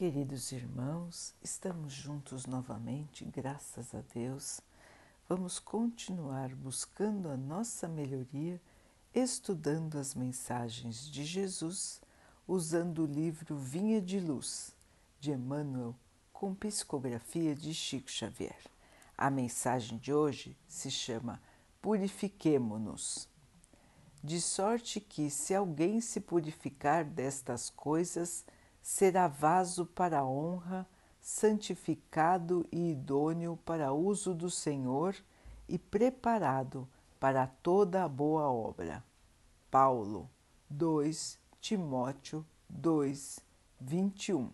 Queridos irmãos, estamos juntos novamente, graças a Deus. Vamos continuar buscando a nossa melhoria, estudando as mensagens de Jesus, usando o livro Vinha de Luz, de Emmanuel, com psicografia de Chico Xavier. A mensagem de hoje se chama Purifiquemo-nos. De sorte que, se alguém se purificar destas coisas, será vaso para honra, santificado e idôneo para uso do Senhor e preparado para toda a boa obra. Paulo 2 Timóteo 2, 21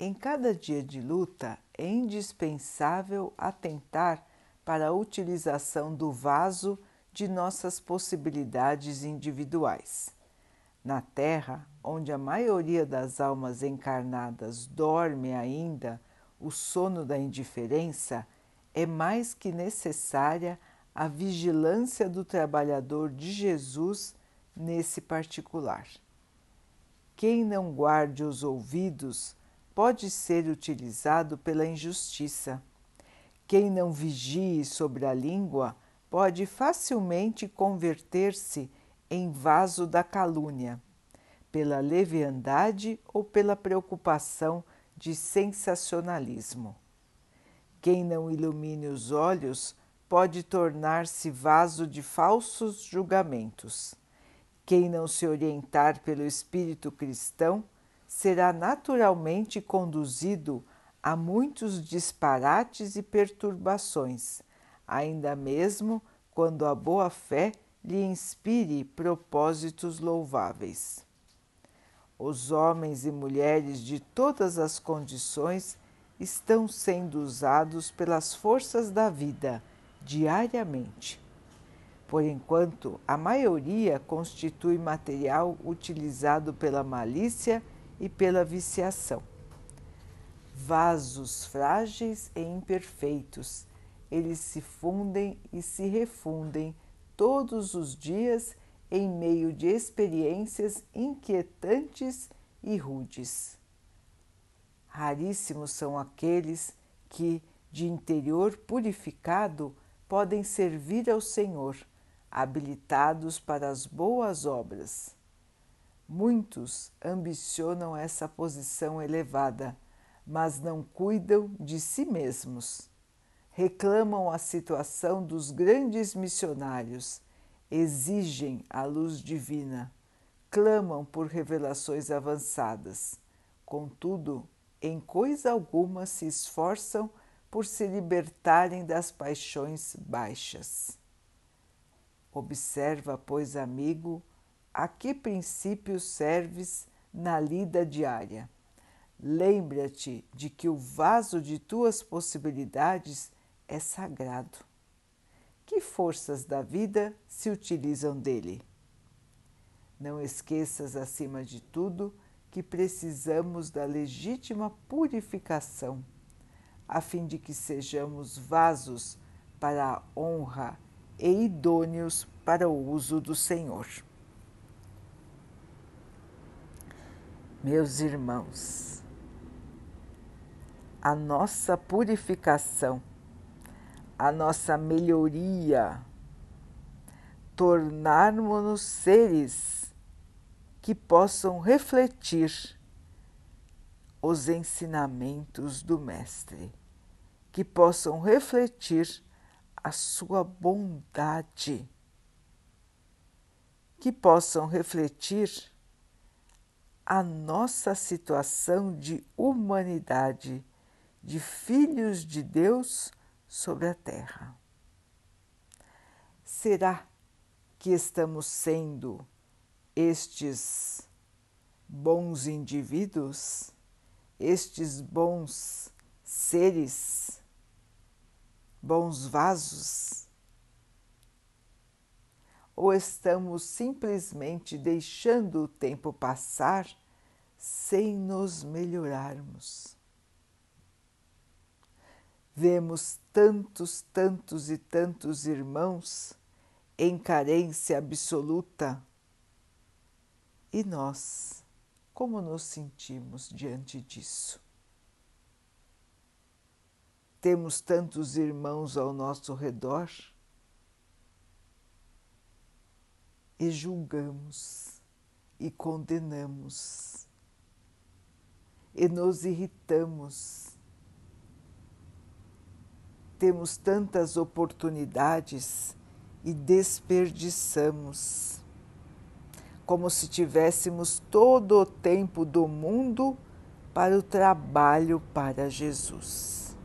Em cada dia de luta é indispensável atentar para a utilização do vaso de nossas possibilidades individuais. Na Terra, onde a maioria das almas encarnadas dorme ainda o sono da indiferença, é mais que necessária a vigilância do trabalhador de Jesus nesse particular. Quem não guarde os ouvidos pode ser utilizado pela injustiça. Quem não vigie sobre a língua pode facilmente converter-se em vaso da calúnia pela leviandade ou pela preocupação de sensacionalismo. Quem não ilumine os olhos pode tornar-se vaso de falsos julgamentos. Quem não se orientar pelo espírito cristão será naturalmente conduzido a muitos disparates e perturbações, ainda mesmo quando a boa fé lhe inspire propósitos louváveis. Os homens e mulheres de todas as condições estão sendo usados pelas forças da vida diariamente. Por enquanto, a maioria constitui material utilizado pela malícia e pela viciação. Vasos frágeis e imperfeitos, eles se fundem e se refundem todos os dias em meio de experiências inquietantes e rudes. Raríssimos são aqueles que, de interior purificado, podem servir ao Senhor, habilitados para as boas obras. Muitos ambicionam essa posição elevada, mas não cuidam de si mesmos. Reclamam a situação dos grandes missionários exigem a luz divina, clamam por revelações avançadas. Contudo, em coisa alguma se esforçam por se libertarem das paixões baixas. Observa, pois, amigo, a que princípios serves na lida diária. Lembra-te de que o vaso de tuas possibilidades é sagrado que forças da vida se utilizam dele. Não esqueças, acima de tudo, que precisamos da legítima purificação, a fim de que sejamos vasos para a honra e idôneos para o uso do Senhor. Meus irmãos, a nossa purificação a nossa melhoria, tornarmos-nos seres que possam refletir os ensinamentos do Mestre, que possam refletir a sua bondade, que possam refletir a nossa situação de humanidade, de filhos de Deus sobre a terra. Será que estamos sendo estes bons indivíduos, estes bons seres, bons vasos? Ou estamos simplesmente deixando o tempo passar sem nos melhorarmos? Vemos tantos, tantos e tantos irmãos em carência absoluta. E nós, Como nos sentimos diante disso? Temos tantos irmãos ao nosso redor e julgamos e condenamos e nos irritamos. Temos tantas oportunidades e desperdiçamos, como se tivéssemos todo o tempo do mundo para o trabalho para Jesus.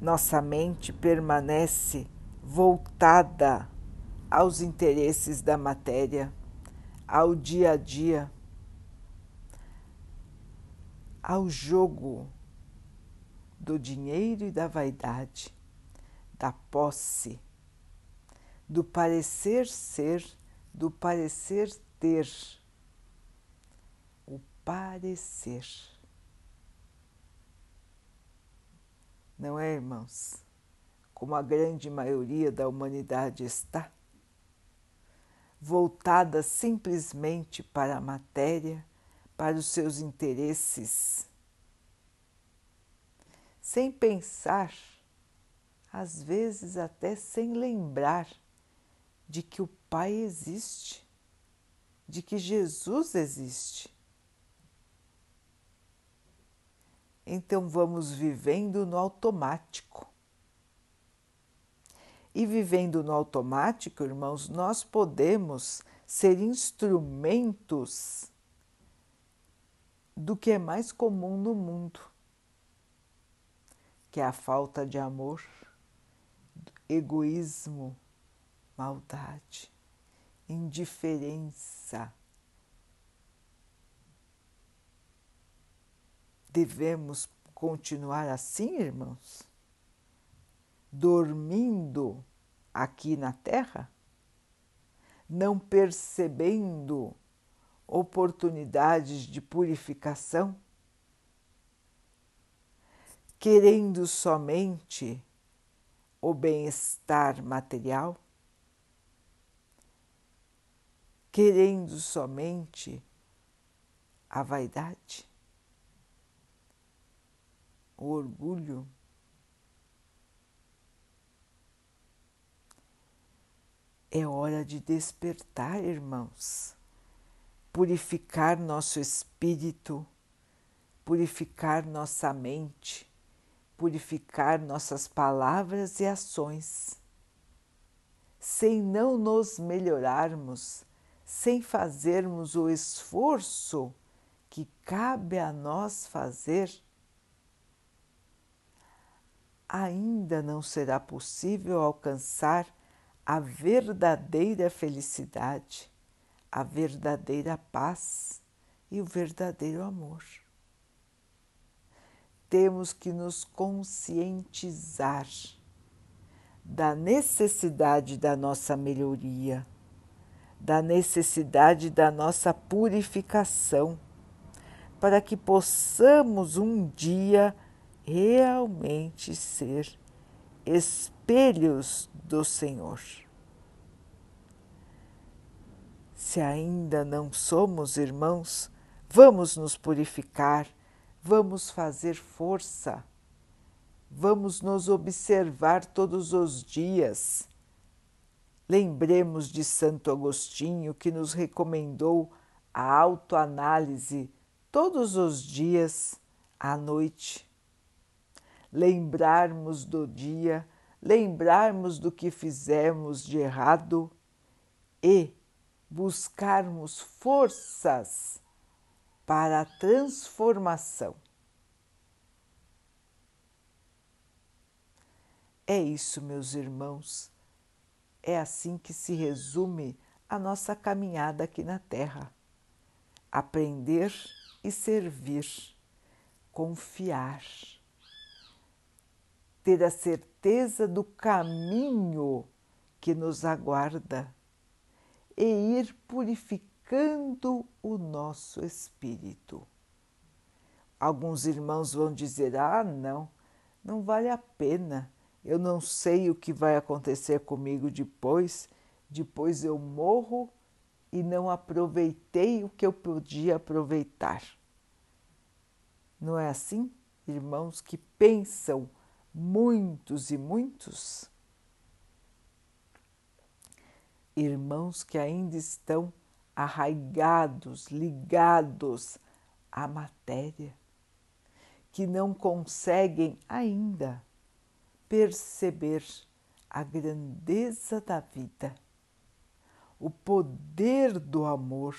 Nossa mente permanece voltada aos interesses da matéria, ao dia a dia, ao jogo do dinheiro e da vaidade, da posse, do parecer ser, do parecer ter. O parecer. Não é, irmãos? Como a grande maioria da humanidade está? Voltada simplesmente para a matéria, para os seus interesses, sem pensar, às vezes até sem lembrar de que o Pai existe, de que Jesus existe. Então vamos vivendo no automático. E vivendo no automático, irmãos, nós podemos ser instrumentos do que é mais comum no mundo, que é a falta de amor, egoísmo, maldade, indiferença Devemos continuar assim, irmãos? Dormindo aqui na Terra? Não percebendo oportunidades de purificação? Querendo somente o bem-estar material? Querendo somente a vaidade? o orgulho. É hora de despertar, irmãos, purificar nosso espírito, purificar nossa mente, purificar nossas palavras e ações. Sem não nos melhorarmos, sem fazermos o esforço que cabe a nós fazer ainda não será possível alcançar a verdadeira felicidade, a verdadeira paz e o verdadeiro amor. Temos que nos conscientizar da necessidade da nossa melhoria, da necessidade da nossa purificação, para que possamos um dia realmente ser espelhos do Senhor. Se ainda não somos irmãos, vamos nos purificar, vamos fazer força, vamos nos observar todos os dias. Lembremos de Santo Agostinho que nos recomendou a autoanálise todos os dias à noite lembrarmos do dia, lembrarmos do que fizemos de errado e buscarmos forças para a transformação. É isso, meus irmãos. É assim que se resume a nossa caminhada aqui na Terra. Aprender e servir, confiar ter a certeza do caminho que nos aguarda e ir purificando o nosso espírito. Alguns irmãos vão dizer: ah, não, não vale a pena, eu não sei o que vai acontecer comigo depois, depois eu morro e não aproveitei o que eu podia aproveitar. Não é assim, irmãos que pensam muitos e muitos? Irmãos que ainda estão arraigados, ligados à matéria, que não conseguem ainda perceber a grandeza da vida, o poder do amor,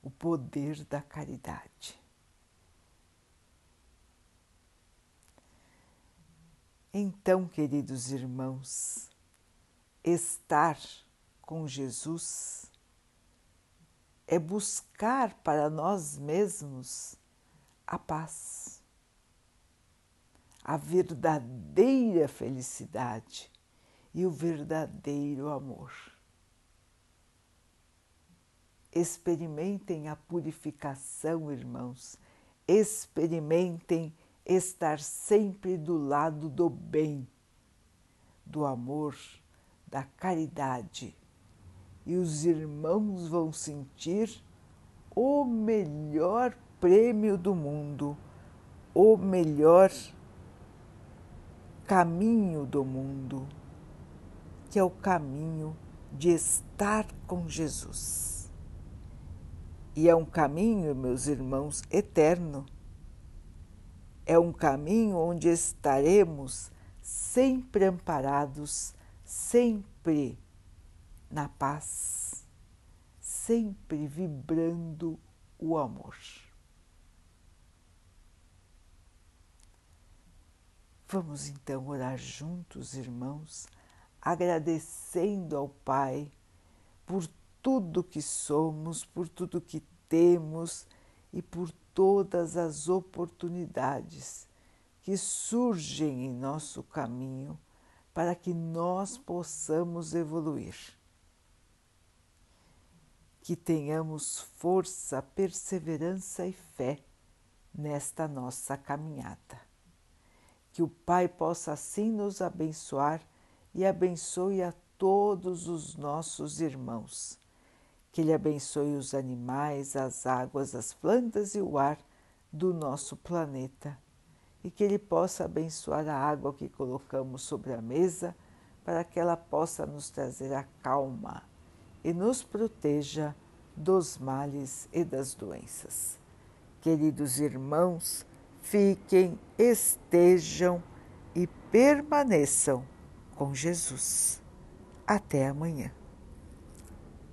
o poder da caridade. Então, queridos irmãos, estar com Jesus é buscar para nós mesmos a paz, a verdadeira felicidade e o verdadeiro amor. Experimentem a purificação, irmãos, experimentem estar sempre do lado do bem, do amor, da caridade e os irmãos vão sentir o melhor prêmio do mundo, o melhor caminho do mundo, que é o caminho de estar com Jesus. E é um caminho, meus irmãos, eterno. É um caminho onde estaremos sempre amparados, sempre na paz, sempre vibrando o amor. Vamos então orar juntos, irmãos, agradecendo ao Pai por tudo que somos, por tudo que temos e por todas as oportunidades que surgem em nosso caminho para que nós possamos evoluir que tenhamos força, perseverança e fé nesta nossa caminhada. Que o Pai possa assim nos abençoar e abençoe a todos os nossos irmãos. Que Ele abençoe os animais, as águas, as plantas e o ar do nosso planeta. E que Ele possa abençoar a água que colocamos sobre a mesa para que ela possa nos trazer a calma e nos proteja dos males e das doenças. Queridos irmãos, fiquem, estejam e permaneçam com Jesus. Até amanhã.